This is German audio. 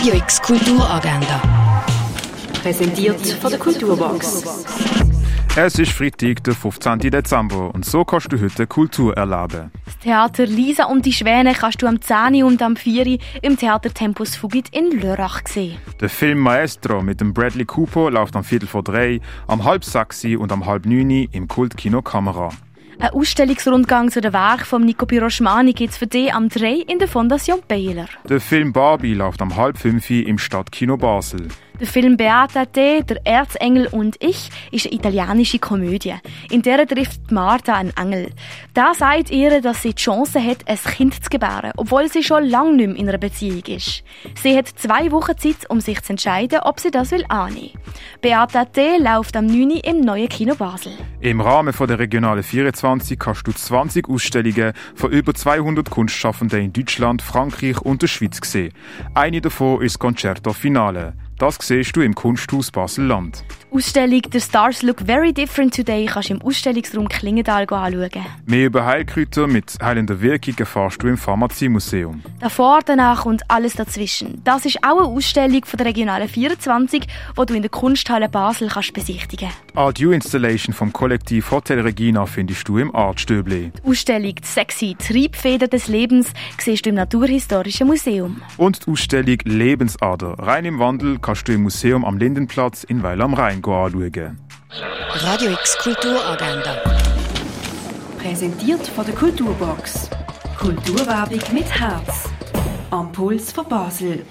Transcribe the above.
Radio X Kulturagenda. Präsentiert von der Kulturbox. Es ist Freitag, der 15. Dezember und so kannst du heute Kultur erleben. Das Theater Lisa und die Schwäne kannst du am 10. und am 4. im Theater Tempus Fugit in Lörrach sehen. Der Film Maestro mit dem Bradley Cooper läuft am Viertel vor drei, am halb sechs und am halb neun im Kultkino Kamera. Ein Ausstellungsrundgang zu den Werken von Nico Piroschmani gibt es für dich am 3 in der Fondation Baylor. Der Film Barbie läuft am halb fünf im Stadtkino Basel. Der Film Beata Te, der Erzengel und ich, ist eine italienische Komödie. In der trifft Martha einen Engel. Da sagt ihr, dass sie die Chance hat, ein Kind zu gebären, obwohl sie schon lange nicht mehr in einer Beziehung ist. Sie hat zwei Wochen Zeit, um sich zu entscheiden, ob sie das will annehmen. Beata Te läuft am 9. im neuen Kino Basel. Im Rahmen der Regionale 24 kannst du 20 Ausstellungen von über 200 Kunstschaffenden in Deutschland, Frankreich und der Schweiz sehen. Eine davon ist Concerto Finale. Das siehst du im Kunsthaus Basel-Land. Die Ausstellung «The Stars Look Very Different Today» kannst du im Ausstellungsraum Klingenthal anschauen. Mehr über Heilkräuter mit heilender Wirkung erfährst du im Pharmaziemuseum. Davor, danach und alles dazwischen. Das ist auch eine Ausstellung von der Regionalen 24, die du in der Kunsthalle Basel kannst besichtigen Die Art U Installation vom Kollektiv Hotel Regina findest du im Artstöble. Die Ausstellung «Die sexy Triebfeder des Lebens» siehst du im Naturhistorischen Museum. Und die Ausstellung Lebensader, rein im Wandel, kannst du im Museum am Lindenplatz in Weil am Rhein anschauen. Radio X Kulturagenda. Präsentiert von der Kulturbox. Kulturwerbung mit Herz. Am Puls von Basel.